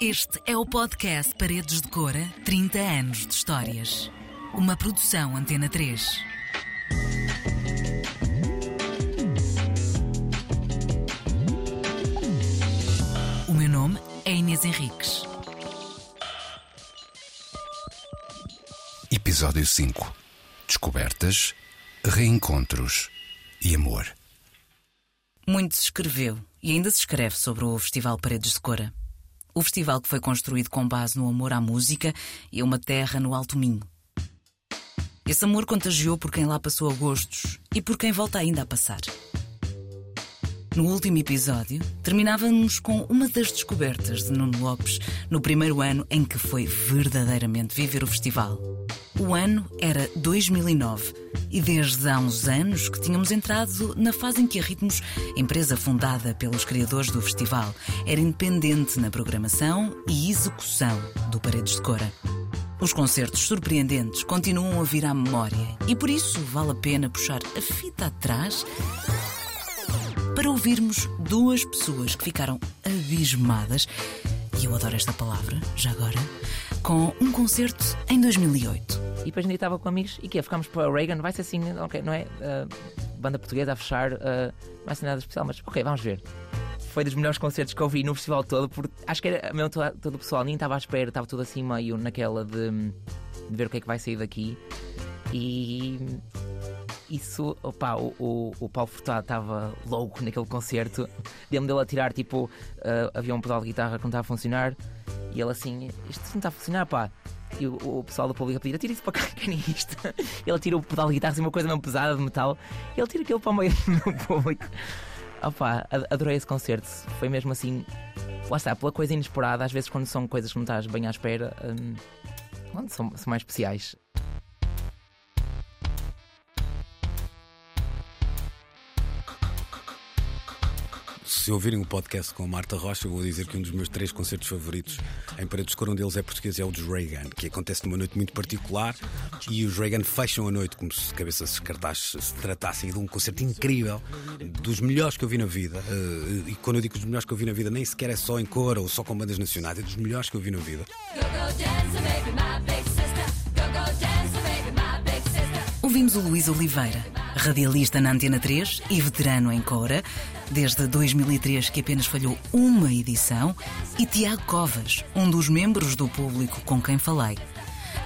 Este é o podcast Paredes de Cora 30 anos de histórias. Uma produção Antena 3. O meu nome é Inês Henriques. Episódio 5 Descobertas, reencontros e amor. Muito se escreveu e ainda se escreve sobre o Festival Paredes de Cora. O festival que foi construído com base no amor à música e a uma terra no Alto Minho. Esse amor contagiou por quem lá passou a gostos e por quem volta ainda a passar. No último episódio, terminávamos com uma das descobertas de Nuno Lopes no primeiro ano em que foi verdadeiramente viver o festival. O ano era 2009 e desde há uns anos que tínhamos entrado na fase em que a Ritmos, empresa fundada pelos criadores do festival, era independente na programação e execução do Paredes de Cora. Os concertos surpreendentes continuam a vir à memória e por isso vale a pena puxar a fita atrás para ouvirmos duas pessoas que ficaram abismadas, e eu adoro esta palavra, já agora, com um concerto em 2008. E depois ainda estava com amigos e que ficámos para Reagan, vai ser assim, ok, não é? Uh, banda portuguesa a fechar, uh, não vai ser nada especial, mas ok, vamos ver. Foi dos melhores concertos que eu vi no festival todo, porque acho que era mesmo todo, todo o pessoal, nem estava à espera, estava tudo assim meio naquela de, de ver o que é que vai sair daqui. E isso, opa, o, o, o Paulo Furtado estava louco naquele concerto. Deu-me dele a tirar, tipo, uh, havia um pedal de guitarra que não estava a funcionar. E ele assim, isto não está a funcionar, pá. E o, o pessoal do público a pedir, tira isso para cá, que é isto. Ele tira o pedal de guitarra, assim, uma coisa mesmo pesada de metal. Ele tira aquilo para o meio do público. Opa, adorei esse concerto. Foi mesmo assim, lá está, pela coisa inesperada. Às vezes, quando são coisas que não estás bem à espera, hum, são, são mais especiais. Se ouvirem o podcast com a Marta Rocha, eu vou dizer que um dos meus três concertos favoritos em Paredes de Cor, um deles é português, é o dos Reagan, que acontece numa noite muito particular e os Reagan fecham a noite como se cabeças de cartaz se tratassem de um concerto incrível, dos melhores que eu vi na vida. Eh, e quando eu digo dos melhores que eu vi na vida, nem sequer é só em cor ou só com bandas nacionais, é dos melhores que eu vi na vida. Ouvimos o Luís Oliveira, radialista na Antena 3 e veterano em Cora, desde 2003 que apenas falhou uma edição, e Tiago Covas, um dos membros do público com quem falei.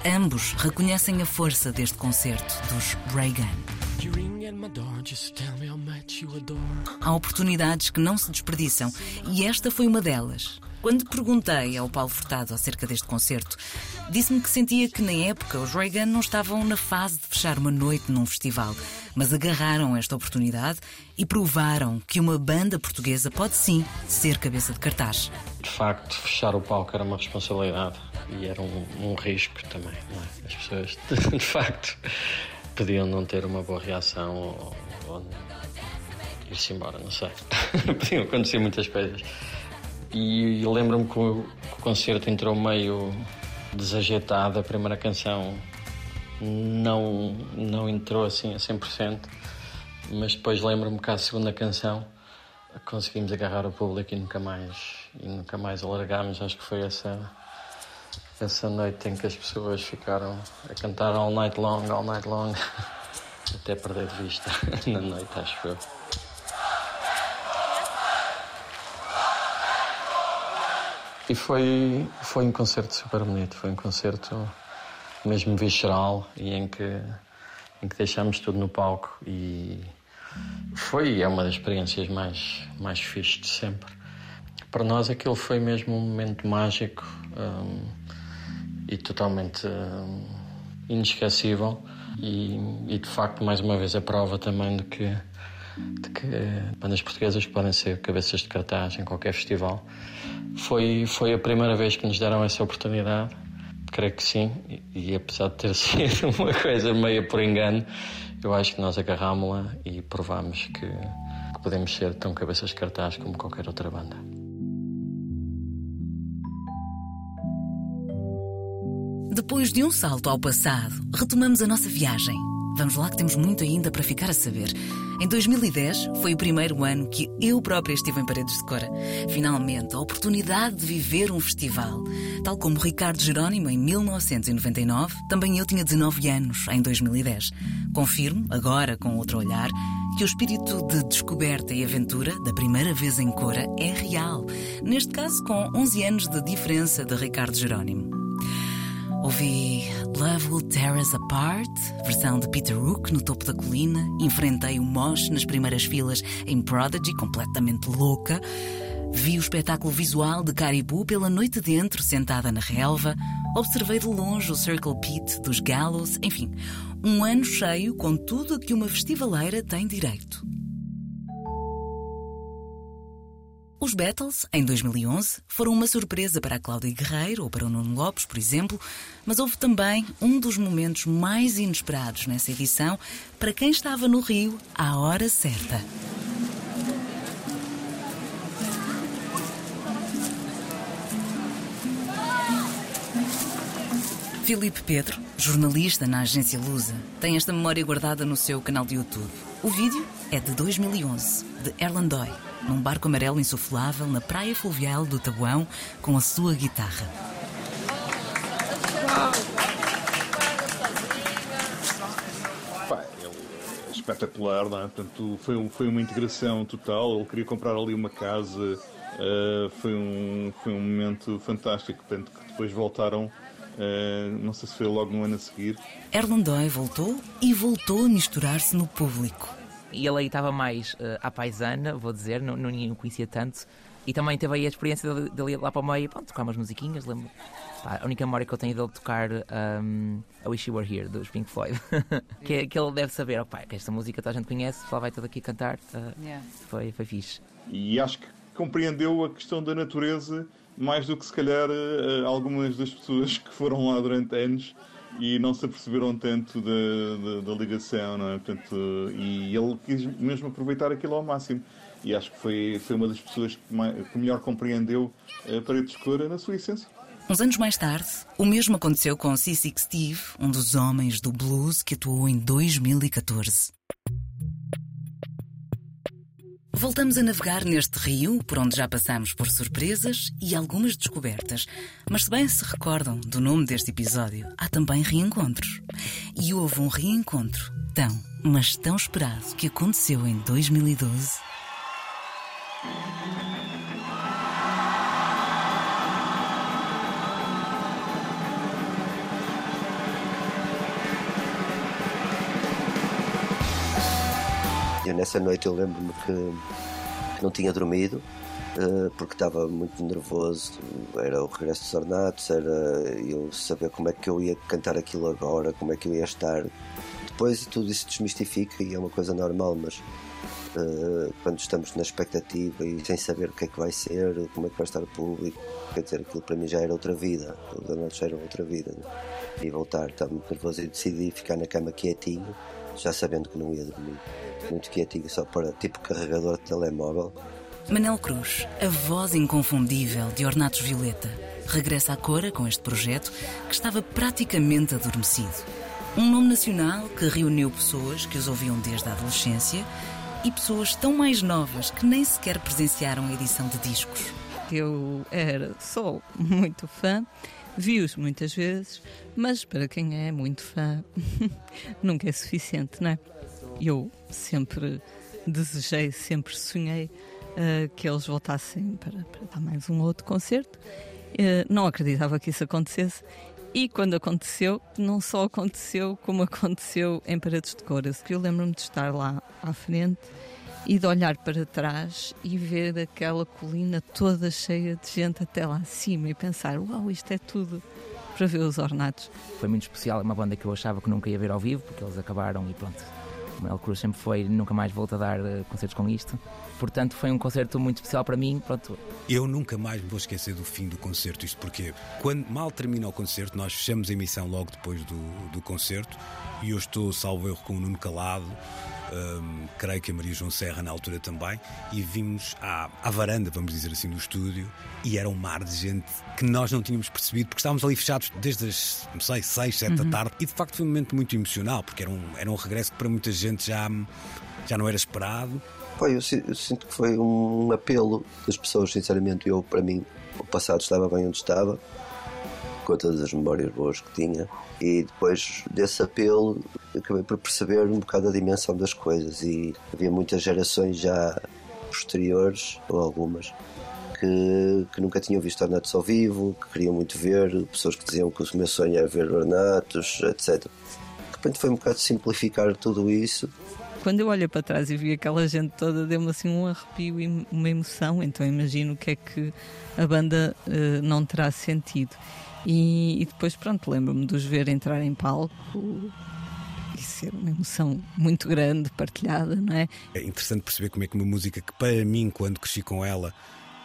Ambos reconhecem a força deste concerto dos Reagan. Há oportunidades que não se desperdiçam e esta foi uma delas. Quando perguntei ao Paulo Furtado acerca deste concerto, disse-me que sentia que na época os Reagan não estavam na fase de fechar uma noite num festival, mas agarraram esta oportunidade e provaram que uma banda portuguesa pode sim ser cabeça de cartaz. De facto, fechar o palco era uma responsabilidade e era um, um risco também. É? As pessoas, de facto, podiam não ter uma boa reação ou, ou ir-se embora, não sei. podiam acontecer muitas coisas. E lembro-me que o, que o concerto entrou meio desajeitado, a primeira canção não, não entrou assim a 100%, mas depois lembro-me que a segunda canção conseguimos agarrar o público e nunca mais, e nunca mais alargámos. Acho que foi essa, essa noite em que as pessoas ficaram a cantar all night long, all night long, até perder de vista na noite, acho eu. E foi, foi um concerto super bonito, foi um concerto mesmo visceral e em que, em que deixámos tudo no palco e foi é uma das experiências mais, mais fixes de sempre. Para nós aquilo foi mesmo um momento mágico um, e totalmente um, inesquecível e, e, de facto mais uma vez a prova também de que, de que bandas portuguesas podem ser cabeças de cartaz em qualquer festival. Foi, foi a primeira vez que nos deram essa oportunidade, creio que sim, e, e apesar de ter sido uma coisa meio por engano, eu acho que nós agarrámos-la e provámos que, que podemos ser tão cabeças de cartaz como qualquer outra banda. Depois de um salto ao passado, retomamos a nossa viagem Vamos lá que temos muito ainda para ficar a saber. Em 2010 foi o primeiro ano que eu própria estive em Paredes de Cora. Finalmente, a oportunidade de viver um festival. Tal como Ricardo Jerónimo em 1999, também eu tinha 19 anos em 2010. Confirmo, agora com outro olhar, que o espírito de descoberta e aventura da primeira vez em Cora é real. Neste caso, com 11 anos de diferença de Ricardo Jerónimo. Ouvi Love Will Tear Us Apart, versão de Peter Rook no topo da colina. Enfrentei o Mosh nas primeiras filas em Prodigy, completamente louca. Vi o espetáculo visual de Caribou pela noite dentro, sentada na relva. Observei de longe o Circle Pit dos Gallows. Enfim, um ano cheio com tudo a que uma festivaleira tem direito. Os Beatles, em 2011, foram uma surpresa para a Cláudia Guerreiro ou para o Nuno Lopes, por exemplo, mas houve também um dos momentos mais inesperados nessa edição para quem estava no Rio à hora certa. Filipe Pedro, jornalista na agência Lusa, tem esta memória guardada no seu canal de YouTube. O vídeo é de 2011, de Erland Doy, num barco amarelo insuflável na praia fluvial do Tabuão com a sua guitarra. Pá, é espetacular, não é? Portanto, foi, um, foi uma integração total. Ele queria comprar ali uma casa, uh, foi, um, foi um momento fantástico. Portanto, que depois voltaram Uh, não sei se foi logo no ano a seguir. Erlandói voltou e voltou a misturar-se no público. E ele aí estava mais uh, à paisana, vou dizer, não, não ninguém o conhecia tanto. E também teve aí a experiência dele, dele ir lá para o meio, pronto, tocar umas musiquinhas. Lembro. Pá, a única memória que eu tenho dele tocar um, A Wish You Were Here, dos Pink Floyd. que, que ele deve saber, oh, pá, que esta música toda a gente conhece, só vai todo aqui cantar. Uh, yeah. foi, foi fixe. E acho que compreendeu a questão da natureza mais do que se calhar eh, algumas das pessoas que foram lá durante anos e não se aperceberam tanto da, da, da ligação, não é? Portanto, e ele quis mesmo aproveitar aquilo ao máximo. E acho que foi, foi uma das pessoas que, mais, que melhor compreendeu a parede escura na sua essência. Uns anos mais tarde, o mesmo aconteceu com C6 Steve, um dos homens do blues que atuou em 2014. Voltamos a navegar neste rio, por onde já passamos por surpresas e algumas descobertas. Mas se bem se recordam do nome deste episódio, há também reencontros. E houve um reencontro tão, mas tão esperado que aconteceu em 2012. Eu nessa noite eu lembro-me que, não tinha dormido uh, porque estava muito nervoso. Era o regresso dos ornatos, era eu saber como é que eu ia cantar aquilo agora, como é que eu ia estar. Depois tudo isso desmistifica e é uma coisa normal, mas uh, quando estamos na expectativa e sem saber o que é que vai ser, como é que vai estar o público, quer dizer, aquilo para mim já era outra vida, os ornatos já eram outra vida. Né? E voltar, estava muito nervoso e decidi ficar na cama quietinho, já sabendo que não ia dormir muito quietinho, só para tipo carregador de telemóvel. Manel Cruz, a voz inconfundível de Ornatos Violeta, regressa à Cora com este projeto que estava praticamente adormecido. Um nome nacional que reuniu pessoas que os ouviam desde a adolescência e pessoas tão mais novas que nem sequer presenciaram a edição de discos. Eu era, sou muito fã, vi-os muitas vezes, mas para quem é muito fã, nunca é suficiente, não é? eu sempre desejei, sempre sonhei uh, que eles voltassem para, para, dar mais um outro concerto. Uh, não acreditava que isso acontecesse. E quando aconteceu, não só aconteceu, como aconteceu em Paredes de Cores. Eu lembro-me de estar lá à frente e de olhar para trás e ver aquela colina toda cheia de gente até lá acima e pensar: uau, isto é tudo para ver os ornatos. Foi muito especial, é uma banda que eu achava que nunca ia ver ao vivo, porque eles acabaram e pronto, El Cruz sempre foi, nunca mais volto a dar uh, concertos com isto. Portanto, foi um concerto muito especial para mim. Pronto. Eu nunca mais me vou esquecer do fim do concerto. Isto porque, quando mal termina o concerto, nós fechamos a emissão logo depois do, do concerto e eu estou, salvo erro, com o Nuno Calado. Um, creio que a Maria João Serra na altura também, e vimos à, à varanda, vamos dizer assim, do estúdio, e era um mar de gente que nós não tínhamos percebido, porque estávamos ali fechados desde as, não sei, 6, 7 uhum. da tarde, e de facto foi um momento muito emocional, porque era um, era um regresso que para muita gente já, já não era esperado. Foi, eu, eu sinto que foi um apelo das pessoas, sinceramente, eu, para mim, o passado estava bem onde estava, com todas as memórias boas que tinha. E depois desse apelo acabei por perceber um bocado a dimensão das coisas e havia muitas gerações já posteriores, ou algumas, que, que nunca tinham visto Ornatos ao vivo, que queriam muito ver, pessoas que diziam que o meu sonho era ver Ornatos, etc. De repente foi um bocado simplificar tudo isso quando eu olho para trás e vi aquela gente toda, deu-me assim um arrepio e uma emoção. Então imagino o que é que a banda uh, não terá sentido. E, e depois, pronto, lembro-me de os ver entrar em palco e ser uma emoção muito grande, partilhada, não é? É interessante perceber como é que uma música que, para mim, quando cresci com ela,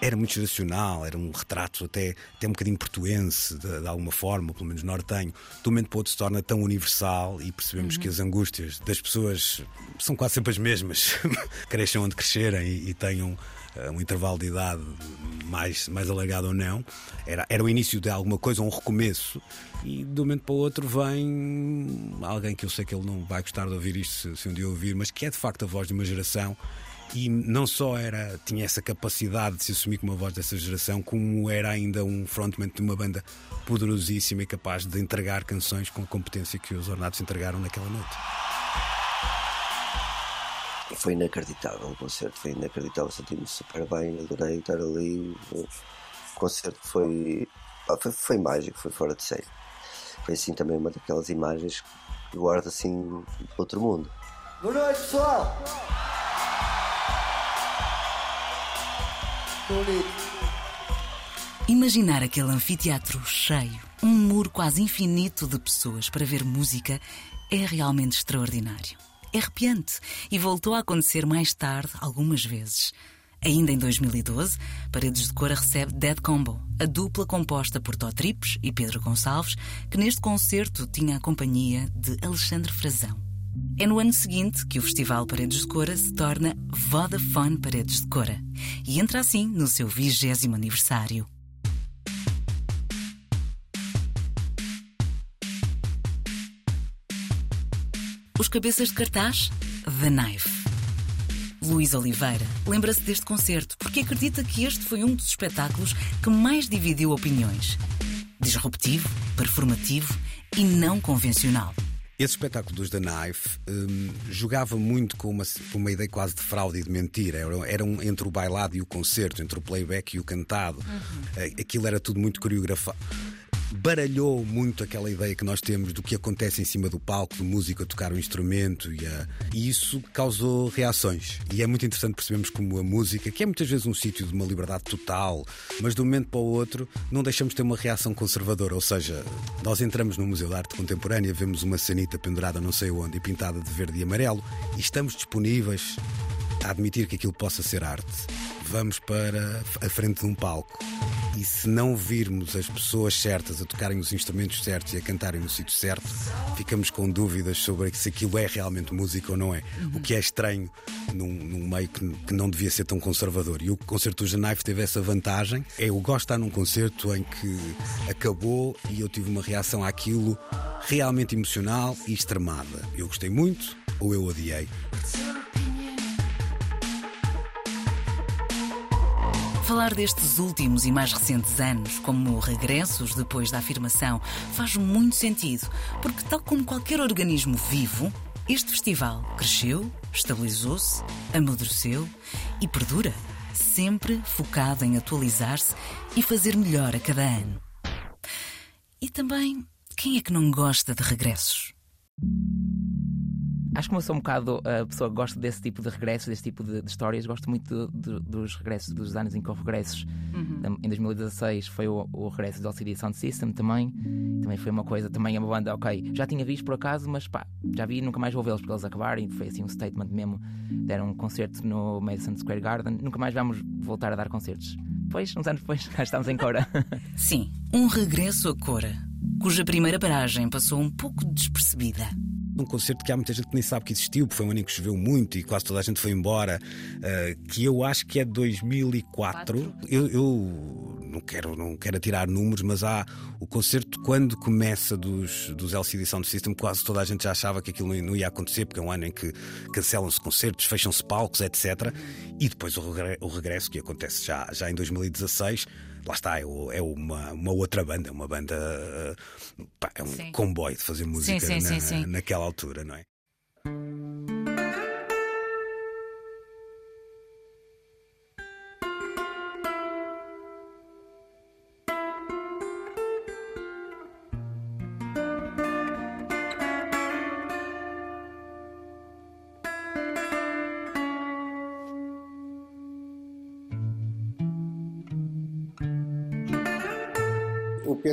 era muito geracional, era um retrato até, até um bocadinho portuense, de, de alguma forma, pelo menos nortenho, de um momento para o outro se torna tão universal e percebemos uhum. que as angústias das pessoas são quase sempre as mesmas, cresçam onde crescerem e, e tenham uh, um intervalo de idade mais, mais alargado ou não. Era, era o início de alguma coisa, um recomeço, e de um momento para o outro vem alguém que eu sei que ele não vai gostar de ouvir isto se, se um dia ouvir, mas que é de facto a voz de uma geração e não só era tinha essa capacidade de se assumir como a voz dessa geração, como era ainda um frontman de uma banda poderosíssima e capaz de entregar canções com a competência que os Ornatos entregaram naquela noite. Foi inacreditável o concerto, foi inacreditável, senti-me super bem, adorei estar ali. O concerto foi, foi, foi mágico, foi fora de série. Foi assim também uma daquelas imagens que guarda assim outro mundo. Boa noite, pessoal! Imaginar aquele anfiteatro cheio, um muro quase infinito de pessoas para ver música, é realmente extraordinário. É arrepiante e voltou a acontecer mais tarde, algumas vezes. Ainda em 2012, Paredes de Cora recebe Dead Combo, a dupla composta por Tó Trips e Pedro Gonçalves, que neste concerto tinha a companhia de Alexandre Frazão. É no ano seguinte que o Festival Paredes de Cora se torna Vodafone Paredes de Cora e entra assim no seu vigésimo aniversário. Os cabeças de cartaz? The Knife. Luís Oliveira lembra-se deste concerto porque acredita que este foi um dos espetáculos que mais dividiu opiniões. Disruptivo, performativo e não convencional. Esse espetáculo dos The Knife um, jogava muito com uma, uma ideia quase de fraude e de mentira. Era, era um, entre o bailado e o concerto, entre o playback e o cantado. Uhum. Aquilo era tudo muito coreografado baralhou muito aquela ideia que nós temos do que acontece em cima do palco, do músico a tocar um instrumento e, a... e isso causou reações. E é muito interessante percebermos como a música, que é muitas vezes um sítio de uma liberdade total, mas de um momento para o outro não deixamos de ter uma reação conservadora. Ou seja, nós entramos no Museu de Arte Contemporânea, vemos uma sanita pendurada não sei onde e pintada de verde e amarelo e estamos disponíveis a admitir que aquilo possa ser arte. Vamos para a frente de um palco e se não virmos as pessoas certas a tocarem os instrumentos certos e a cantarem no sítio certo, ficamos com dúvidas sobre se aquilo é realmente música ou não é. Uhum. O que é estranho num, num meio que, que, não devia ser tão conservador. E o concerto do Janaife teve essa vantagem. Eu gosto de estar num concerto em que acabou e eu tive uma reação àquilo realmente emocional e extremada. Eu gostei muito ou eu odiei. Falar destes últimos e mais recentes anos como regressos depois da afirmação faz muito sentido, porque, tal como qualquer organismo vivo, este festival cresceu, estabilizou-se, amadureceu e perdura, sempre focado em atualizar-se e fazer melhor a cada ano. E também, quem é que não gosta de regressos? Acho que eu sou um bocado a pessoa que gosta desse tipo de regressos, desse tipo de, de histórias. Gosto muito de, de, dos regressos, dos anos em que houve regressos. Uhum. Em 2016 foi o, o regresso do LCD Sound System também. Também foi uma coisa, também é uma banda, ok, já tinha visto por acaso, mas pá, já vi nunca mais vou vê-los porque eles acabaram. E foi assim um statement mesmo. Deram um concerto no Madison Square Garden. Nunca mais vamos voltar a dar concertos. Pois, uns anos depois, cá estamos em Cora. Sim, um regresso a Cora, cuja primeira paragem passou um pouco despercebida. Um concerto que há muita gente que nem sabe que existiu, porque foi um ano em que choveu muito e quase toda a gente foi embora, uh, que eu acho que é 2004. Eu, eu, não, quero, não quero tirar números, mas há o concerto quando começa dos, dos LCD Sound System, quase toda a gente já achava que aquilo não ia acontecer, porque é um ano em que cancelam-se concertos, fecham-se palcos, etc. E depois o, regresso, que acontece já, já em 2016 lá está, é, é uma, uma outra banda, uma banda. Pá, é um sim. comboio de fazer música sim, sim, na, naquela altura, não é?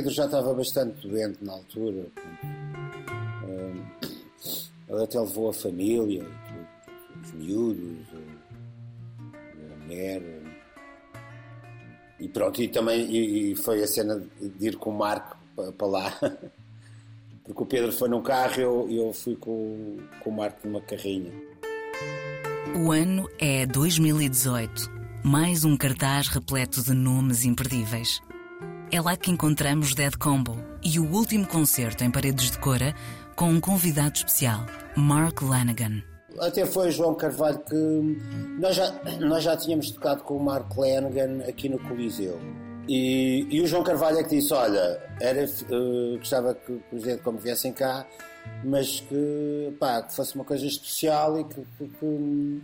Pedro já estava bastante doente na altura. Ele até levou a família, os miúdos, a mulher. E pronto, e também e foi a cena de ir com o Marco para lá. Porque o Pedro foi num carro e eu, eu fui com, com o Marco numa carrinha. O ano é 2018. Mais um cartaz repleto de nomes imperdíveis. É lá que encontramos Dead Combo e o último concerto em Paredes de Cora com um convidado especial, Mark Lanigan. Até foi João Carvalho que nós já, nós já tínhamos tocado com o Mark Lanigan aqui no Coliseu. E, e o João Carvalho é que disse: Olha, era, uh, gostava que, os Dead Combo viessem cá, mas que, pá, que fosse uma coisa especial e que, que, que,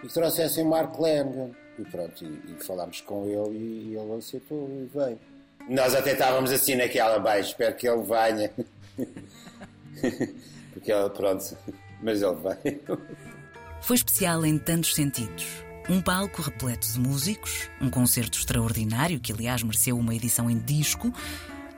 que trouxessem o Mark Lanigan. E pronto, e, e falámos com ele e, e ele aceitou e veio. Nós até estávamos assim naquela, baixo, espero que ele venha. Porque ele, pronto, mas ele veio. Foi especial em tantos sentidos. Um palco repleto de músicos, um concerto extraordinário que, aliás, mereceu uma edição em disco,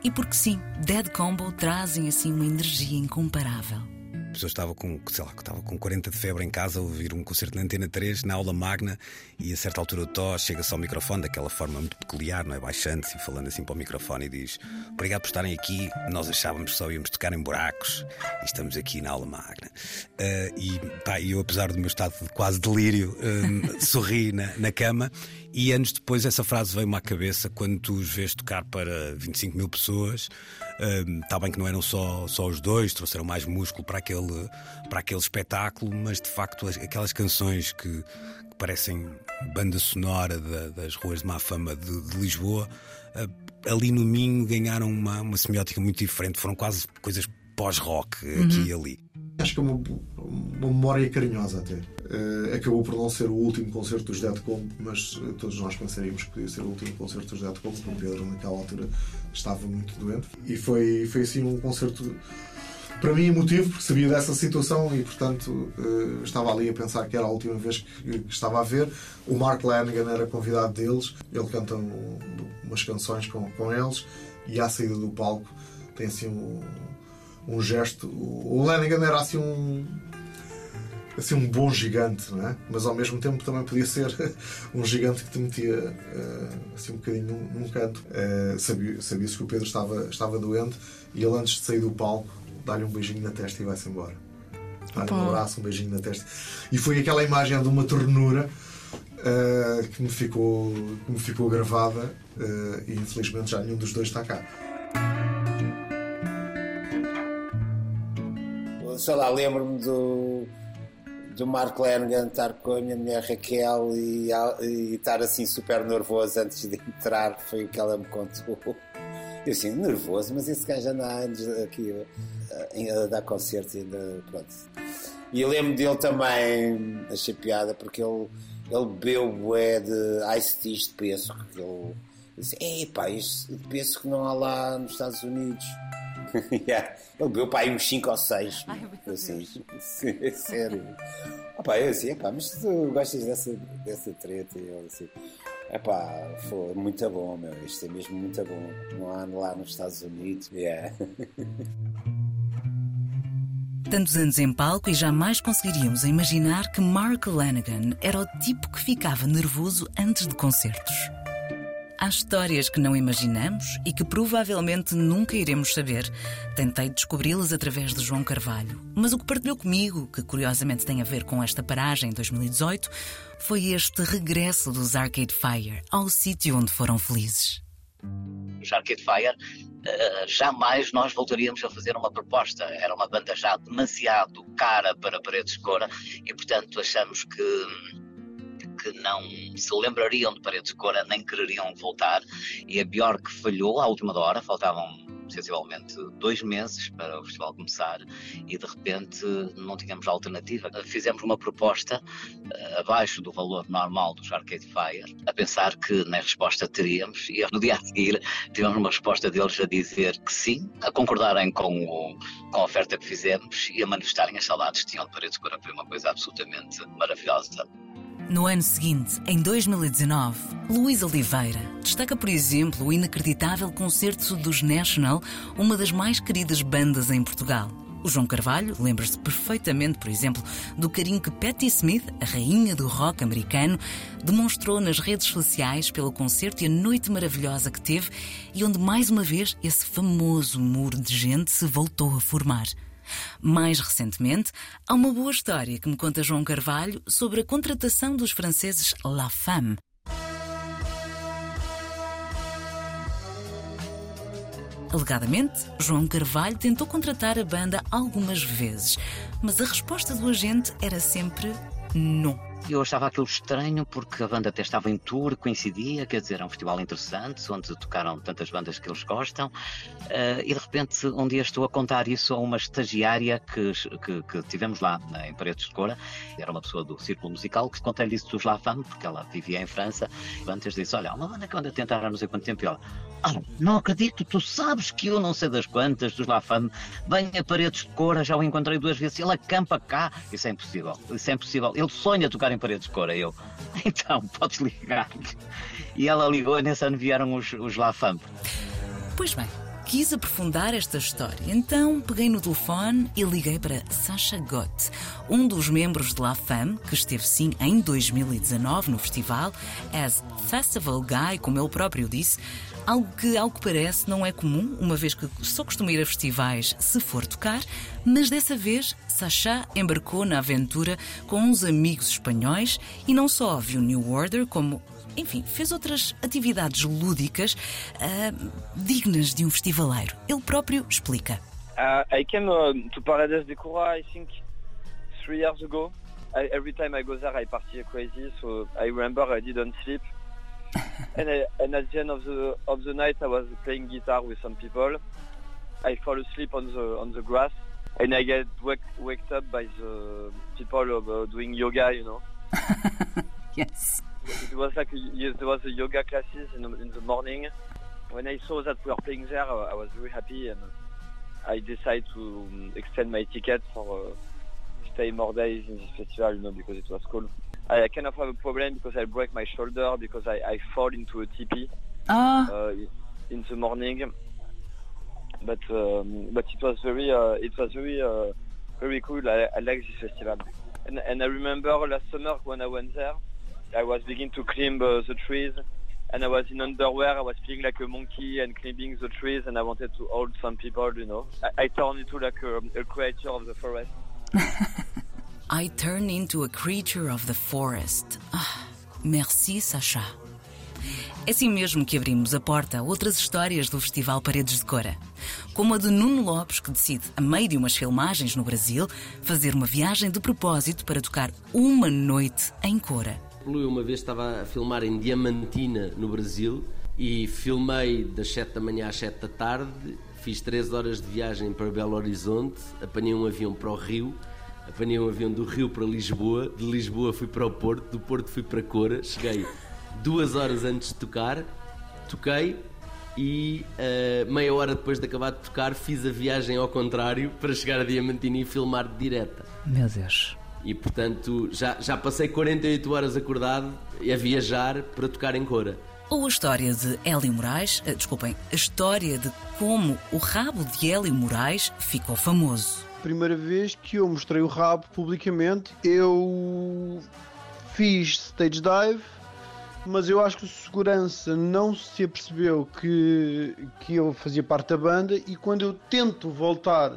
e porque sim, Dead Combo trazem assim uma energia incomparável pessoa estava com, sei lá, estava com 40 de febre em casa a ouvir um concerto na Antena 3, na aula magna, e a certa altura o Tó chega-se ao microfone daquela forma muito peculiar, não é? Baixando-se e falando assim para o microfone e diz: Obrigado por estarem aqui, nós achávamos que só íamos tocar em buracos e estamos aqui na aula magna. Uh, e pá, eu, apesar do meu estado de quase delírio, uh, sorri na, na cama e anos depois essa frase veio-me à cabeça quando tu os vês tocar para 25 mil pessoas. Está bem que não eram só, só os dois, trouxeram mais músculo para aquele, para aquele espetáculo, mas de facto aquelas canções que, que parecem banda sonora das ruas de má fama de, de Lisboa, uh, ali no Minho ganharam uma, uma semiótica muito diferente, foram quase coisas pós-rock uhum. aqui e ali. Acho que é uma, uma memória carinhosa até. Uh, acabou por não ser o último concerto dos Dead Combo, mas uh, todos nós pensaríamos que podia ser o último concerto dos Dead Combo, porque o Pedro naquela altura estava muito doente. E foi, foi assim um concerto para mim emotivo, porque sabia dessa situação e, portanto, uh, estava ali a pensar que era a última vez que, que, estava a ver. O Mark Lanigan era convidado deles, ele canta um, umas canções com, com eles e à saída do palco tem assim um um gesto. O Lanigan era assim um assim um bom gigante, não é? Mas ao mesmo tempo também podia ser um gigante que te metia uh, assim um bocadinho num, num canto. Uh, sabia, sabia-se que o Pedro estava, estava doente e ele antes de sair do palco dá-lhe um beijinho na testa e vai-se embora. Dá-lhe um abraço, um beijinho na testa. E foi aquela imagem de uma ternura uh, que, me ficou, que me ficou gravada e infelizmente já nenhum dos dois está cá. Sei lá, lembro-me do, do Mark Lanigan estar com a minha mulher Raquel e, e estar assim super nervoso antes de entrar, foi o que ela me contou. Eu assim, nervoso, mas esse gajo anda anos aqui a, a dar concertos ainda, pronto. E lembro dele também, achei piada, porque ele, ele bebeu bué de ice tea de pêssego, que ele disse, ei pá, isto de pêssego não há lá nos Estados Unidos. yeah. Ele bebeu para aí uns 5 ou 6. Assim, sério. Opa, eu assim, epá, mas tu gostas dessa, dessa treta? E eu assim, epá, foi muito bom, meu. Isto é mesmo muito bom. Não há lá nos Estados Unidos. Yeah. Tantos anos em palco e jamais conseguiríamos imaginar que Mark Lanigan era o tipo que ficava nervoso antes de concertos. Há histórias que não imaginamos e que provavelmente nunca iremos saber. Tentei descobri-las através de João Carvalho, mas o que partilhou comigo, que curiosamente tem a ver com esta paragem em 2018, foi este regresso dos Arcade Fire ao sítio onde foram felizes. Os Arcade Fire, uh, jamais nós voltaríamos a fazer uma proposta. Era uma banda já demasiado cara para Paredes de Cora e, portanto, achamos que que não se lembrariam de Paredes de Cora nem quereriam voltar e a Bjork falhou à última hora, faltavam sensivelmente dois meses para o festival começar e de repente não tínhamos alternativa. Fizemos uma proposta uh, abaixo do valor normal dos Arcade Fire, a pensar que na resposta teríamos e no dia a seguir tivemos uma resposta deles a dizer que sim, a concordarem com, o, com a oferta que fizemos e a manifestarem as saudades que tinham de Paredes de Cora. Foi uma coisa absolutamente maravilhosa. No ano seguinte, em 2019, Luís Oliveira destaca, por exemplo, o inacreditável concerto dos National, uma das mais queridas bandas em Portugal. O João Carvalho lembra-se perfeitamente, por exemplo, do carinho que Patti Smith, a rainha do rock americano, demonstrou nas redes sociais pelo concerto e a noite maravilhosa que teve e onde mais uma vez esse famoso muro de gente se voltou a formar. Mais recentemente, há uma boa história que me conta João Carvalho sobre a contratação dos franceses La Femme. Alegadamente, João Carvalho tentou contratar a banda algumas vezes, mas a resposta do agente era sempre não. Eu achava aquilo estranho porque a banda até estava em tour, coincidia, quer dizer, é um festival interessante, onde tocaram tantas bandas que eles gostam, uh, e de repente um dia estou a contar isso a uma estagiária que, que, que tivemos lá em Paredes de Cora, era uma pessoa do círculo musical, que contei-lhe isso dos La Femme, porque ela vivia em França, e antes disse, olha, uma banda que anda a tentar há não sei quanto tempo, e ela, ah, não acredito, tu sabes que eu não sei das quantas, dos La Femme, vem a Paredes de Cora, já o encontrei duas vezes, ele acampa cá, isso é impossível, isso é impossível, ele sonha tocar em paredes de cor. Eu, então, podes ligar. E ela ligou e nesse ano vieram os, os La Femme. Pois bem, quis aprofundar esta história. Então peguei no telefone e liguei para Sacha Gott, um dos membros de La Femme, que esteve sim em 2019 no festival, as Festival Guy, como ele próprio disse, Algo que, ao que parece, não é comum, uma vez que só costuma ir a festivais se for tocar, mas dessa vez Sacha embarcou na aventura com uns amigos espanhóis e não só viu New Order, como enfim, fez outras atividades lúdicas uh, dignas de um festivaleiro. Ele próprio explica. Uh, I came uh, to Paradise de Cura, I think, three years ago. I, every time I go there, I party crazy, so I remember I didn't sleep. And, I, and at the end of the of the night, I was playing guitar with some people. I fall asleep on the on the grass, and I get wake, waked up by the people of, uh, doing yoga. You know. yes. It was like a, there was a yoga classes in, in the morning. When I saw that we were playing there, I was very happy, and I decided to um, extend my ticket for uh, stay more days in this festival. You know, because it was cool. I kind of have a problem because I break my shoulder because I, I fall into a teepee ah. uh, in the morning. But um, but it was very uh, it was very uh, very cool. I, I like this festival, and and I remember last summer when I went there, I was beginning to climb uh, the trees, and I was in underwear. I was feeling like a monkey and climbing the trees, and I wanted to hold some people. You know, I, I turned into like a, a creature of the forest. I turn into a creature of the forest. Ah, merci, Sacha. É assim mesmo que abrimos a porta a outras histórias do Festival Paredes de Cora. Como a de Nuno Lopes, que decide, a meio de umas filmagens no Brasil, fazer uma viagem de propósito para tocar uma noite em Cora. Eu uma vez estava a filmar em Diamantina, no Brasil, e filmei das 7 da manhã às 7 da tarde. Fiz 3 horas de viagem para Belo Horizonte, apanhei um avião para o Rio apanhei um avião do Rio para Lisboa, de Lisboa fui para o Porto, do Porto fui para Cora, cheguei duas horas antes de tocar, toquei e uh, meia hora depois de acabar de tocar fiz a viagem ao contrário para chegar a Diamantina e filmar de direta. Meu Deus. E portanto já, já passei 48 horas acordado a viajar para tocar em Cora. Ou a história de Hélio Moraes, uh, desculpem, a história de como o rabo de Hélio Moraes ficou famoso primeira vez que eu mostrei o rabo publicamente, eu fiz stage dive mas eu acho que o segurança não se apercebeu que, que eu fazia parte da banda e quando eu tento voltar,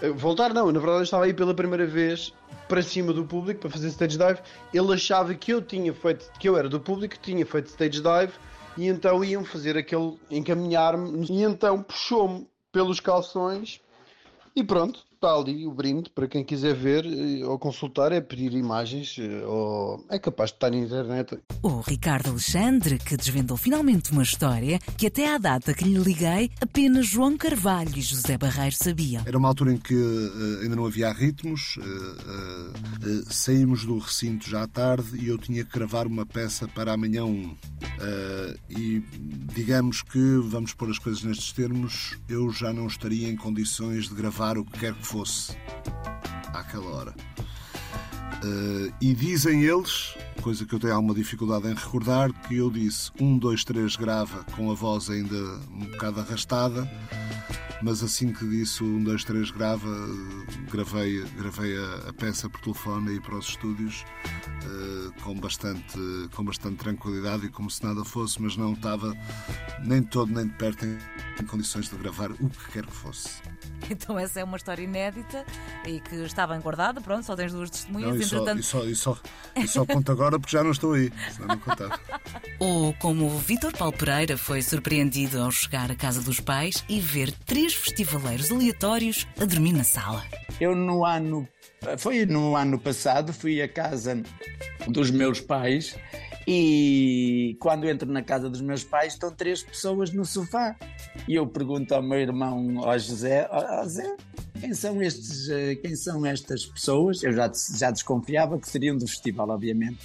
eh, voltar não, na verdade eu estava aí pela primeira vez para cima do público para fazer stage dive, ele achava que eu tinha feito, que eu era do público, tinha feito stage dive e então iam fazer aquele encaminhar-me e então puxou-me pelos calções e pronto, está ali o brinde para quem quiser ver eh, ou consultar, é pedir imagens eh, ou é capaz de estar na internet. O Ricardo Alexandre, que desvendou finalmente uma história que até à data que lhe liguei, apenas João Carvalho e José Barreiro sabiam. Era uma altura em que uh, ainda não havia ritmos, uh, uh, saímos do recinto já à tarde e eu tinha que gravar uma peça para amanhã 1. e digamos que, vamos pôr as coisas nestes termos, eu já não estaria em condições de gravar o que quer que fosse àquela hora. Uh, e dizem eles, coisa que eu tenho alguma dificuldade em recordar, que eu disse um, dois, três, grava, com a voz ainda um bocado arrastada, mas assim que disse um, dois, três, grava, gravei, gravei a, a peça por telefone e para os estúdios uh, com, bastante, com bastante tranquilidade e como se nada fosse, mas não estava nem de todo nem de perto em, em condições de gravar o que quer que fosse. Então essa é uma história inédita e que está bem guardada, pronto, só tens duas testemunhas. Não, e, só, e, só, e, só, e só conto agora porque já não estou aí, senão não contava. Ou como o Vítor Paulo Pereira foi surpreendido ao chegar à casa dos pais e ver três festivaleiros aleatórios a dormir na sala. Eu no ano, foi no ano passado, fui à casa dos meus pais e quando entro na casa dos meus pais estão três pessoas no sofá. E eu pergunto ao meu irmão, ao José, José, quem são, estes, eh, quem são estas pessoas? Eu já, já desconfiava que seriam do festival, obviamente.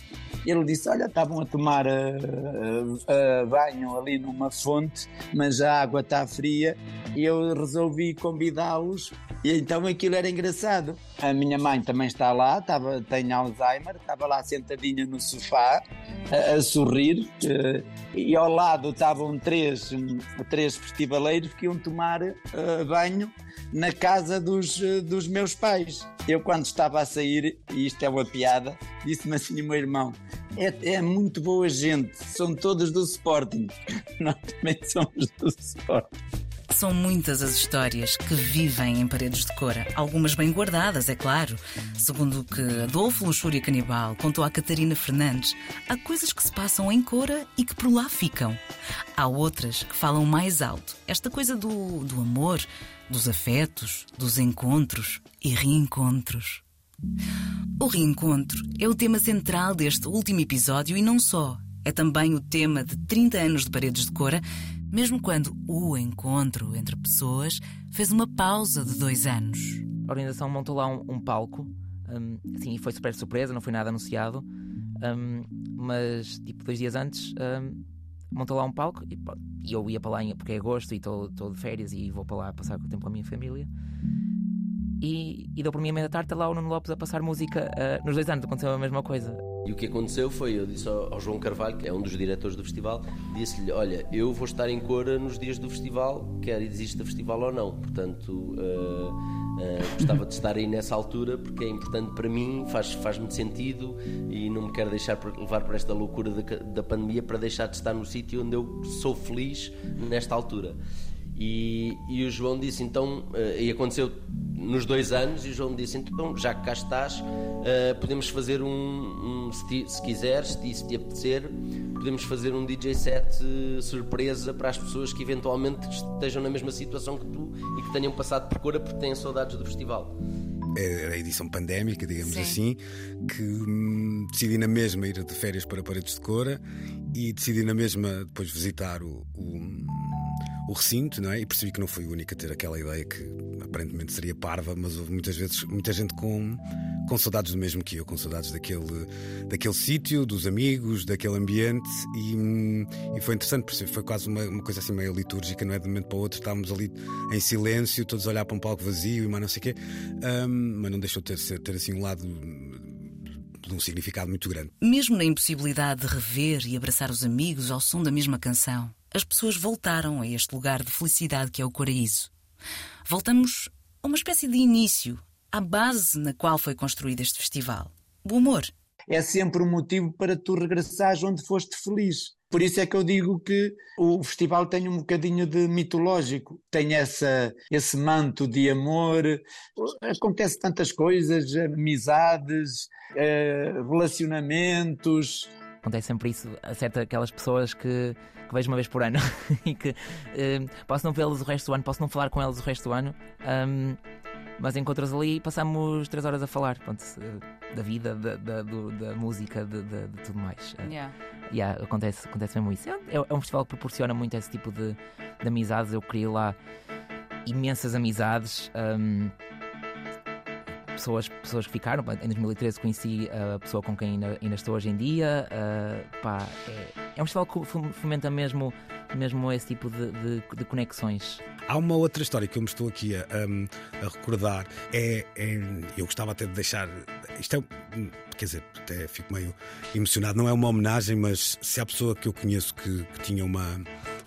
Ele disse: Olha, estavam a tomar uh, uh, banho ali numa fonte, mas a água está fria e eu resolvi convidá-los. E então aquilo era engraçado. A minha mãe também está lá, estava, tem Alzheimer, estava lá sentadinha no sofá a, a sorrir. Uh, e ao lado estavam três, três festivaleiros que iam tomar banho na casa dos, dos meus pais. Eu, quando estava a sair, e isto é uma piada, disse-me assim o meu irmão: é, é, muito boa gente, são todos do Sporting. Nós também somos do Sporting. São muitas as histórias que vivem em paredes de cora, algumas bem guardadas, é claro. Segundo o que Adolfo Luxúria Canibal contou à Catarina Fernandes, há coisas que se passam em cora e que por lá ficam. Há outras que falam mais alto. Esta coisa do, do amor, dos afetos, dos encontros e reencontros. O reencontro é o tema central deste último episódio e não só. É também o tema de 30 anos de Paredes de Cora, mesmo quando o encontro entre pessoas fez uma pausa de dois anos. A organização montou lá um, um palco, um, assim, foi super surpresa, não foi nada anunciado, um, mas tipo dois dias antes um, montou lá um palco e, eu ia para lá porque é agosto e estou de férias e vou para lá passar o tempo com a minha família. E, e deu por mim a meia tarde lá o Nuno Lopes a passar música. Uh, nos dois anos aconteceu a mesma coisa. E o que aconteceu foi, eu disse ao, João Carvalho, que é um dos diretores do festival, disse-lhe: Olha, eu vou estar em Cora nos dias do festival, quer exista festival ou não. Portanto, uh, uh, gostava de estar aí nessa altura porque é importante para mim, faz, faz-me sentido e não me quero deixar levar por esta loucura da, da pandemia para deixar de estar no sítio onde eu sou feliz nesta altura. E, e o João disse então, uh, e aconteceu nos dois anos, e o João disse então, já que cá estás, uh, podemos fazer um, um se, se, quiseres, se, se te apetecer, podemos fazer um DJ set uh, surpresa para as pessoas que eventualmente estejam na mesma situação que tu e que tenham passado por Cora porque têm saudades do festival. É a edição pandémica, digamos Sim. assim, que hum, decidi na mesma ir de férias para Paredes de Cora e decidi na mesma depois visitar o, o o recinto, não é? E percebi que não fui o único a ter aquela ideia que aparentemente seria parva, mas houve muitas vezes muita gente com, com saudades do mesmo que eu, com saudades daquele, daquele sítio, dos amigos, daquele ambiente e, e foi interessante perceber, foi quase uma, uma, coisa assim meio litúrgica, não é? De um momento para o outro estávamos ali em silêncio, todos a olhar para um palco vazio e mais não sei o quê, um, mas não deixou de ter, ter assim um lado de um significado muito grande. Mesmo na impossibilidade de rever e abraçar os amigos ao som da mesma canção, as pessoas voltaram a este lugar de felicidade que é o Coraíso. Voltamos a uma espécie de início, à base na qual foi construído este festival. O amor. é sempre um motivo para tu regressares onde foste feliz. Por isso é que eu digo que o festival tem um bocadinho de mitológico, tem essa, esse manto de amor, acontece tantas coisas, amizades, eh, relacionamentos. Acontece sempre isso a certas aquelas pessoas que, que vejo uma vez por ano e que eh, posso não vê-las o resto do ano, posso não falar com elas o resto do ano. Um, mas encontras ali e passamos três horas a falar pronto, da vida, da, da, do, da música, de, de, de, tudo mais. Yeah. Yeah, acontece, acontece mesmo isso. É, é, um festival que proporciona muito esse tipo de, de amizades. Eu criei lá imensas amizades. Um, pessoas, pessoas que ficaram. Em 2013 conheci a pessoa com quem ainda, ainda estou hoje em dia. Uh, pá, é, é, um festival que fomenta mesmo, mesmo esse tipo de, de, de, conexões. Há uma outra história que eu me estou aqui a, a, recordar. É, é, eu gostava até de deixar. Isto é. Quer dizer, até fico meio emocionado. Não é uma homenagem, mas se há pessoa que eu conheço que, que tinha uma,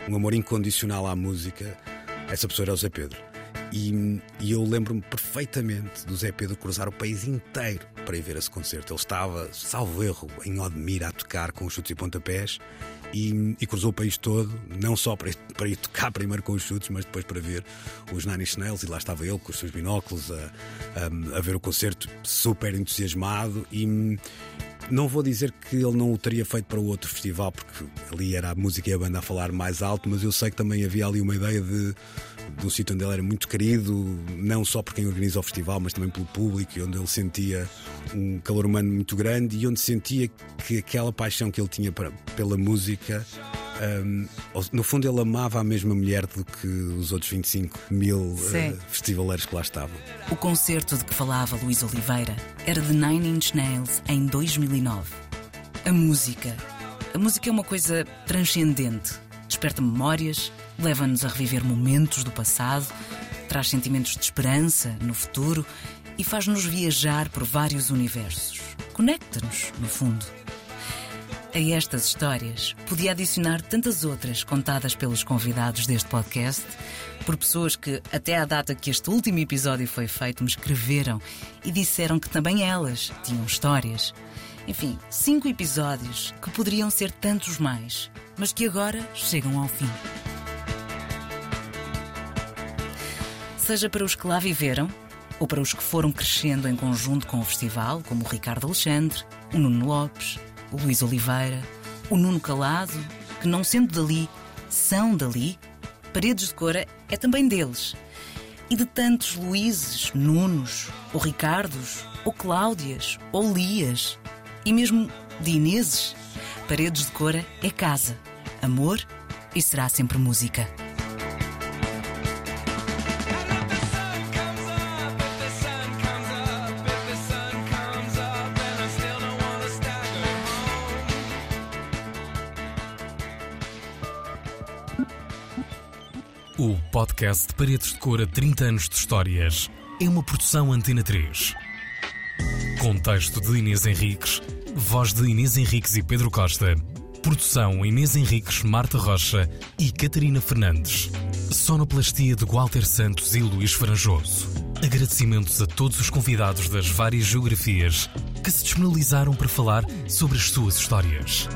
um amor incondicional à música, essa pessoa era o Zé Pedro. E, e eu lembro-me perfeitamente do Zé Pedro cruzar o país inteiro para ir ver esse concerto. Ele estava, salvo erro, em Odmira a tocar com os chutes e pontapés e, e, cruzou o país todo, não só para, para ir tocar primeiro com os chutes, mas depois para ver os Nine Inch Nails. E lá estava ele com os seus binóculos a, a, a ver o concerto super entusiasmado. E, não vou dizer que ele não o teria feito para o outro festival, porque ali era a música e a banda a falar mais alto, mas eu sei que também havia ali uma ideia de, de um sítio onde ele era muito querido, não só por quem organiza o festival, mas também pelo público, e onde ele sentia um calor humano muito grande e onde sentia que aquela paixão que ele tinha para, pela música um, no fundo, ele amava a mesma mulher do que os outros 25 mil uh, festivaleiros que lá estavam. O concerto de que falava Luís Oliveira era de Nine Inch Nails em 2009. A música. A música é uma coisa transcendente. Desperta memórias, leva-nos a reviver momentos do passado, traz sentimentos de esperança no futuro e faz-nos viajar por vários universos. Conecta-nos, no fundo. A estas histórias podia adicionar tantas outras contadas pelos convidados deste podcast, por pessoas que, até à data que este último episódio foi feito, me escreveram e disseram que também elas tinham histórias. Enfim, cinco episódios que poderiam ser tantos mais, mas que agora chegam ao fim. Seja para os que lá viveram, ou para os que foram crescendo em conjunto com o festival, como o Ricardo Alexandre, o Nuno Lopes, o Luís Oliveira, o Nuno Calado, que não sendo dali, são dali, Paredes de Cora é também deles. E de tantos Luíses, Nunos, ou Ricardos, ou Cláudias, ou Lias, e mesmo de Ineses, Paredes de Cora é casa, amor e será sempre música. O podcast de Paredes de Cor a 30 anos de histórias é uma produção Antena 3. Contexto de Inês Henriques, voz de Inês Henriques e Pedro Costa. Produção Inês Henriques, Marta Rocha e Catarina Fernandes. Sonoplastia de Walter Santos e Luís Franjoso. Agradecimentos a todos os convidados das várias geografias que se disponibilizaram para falar sobre as suas histórias.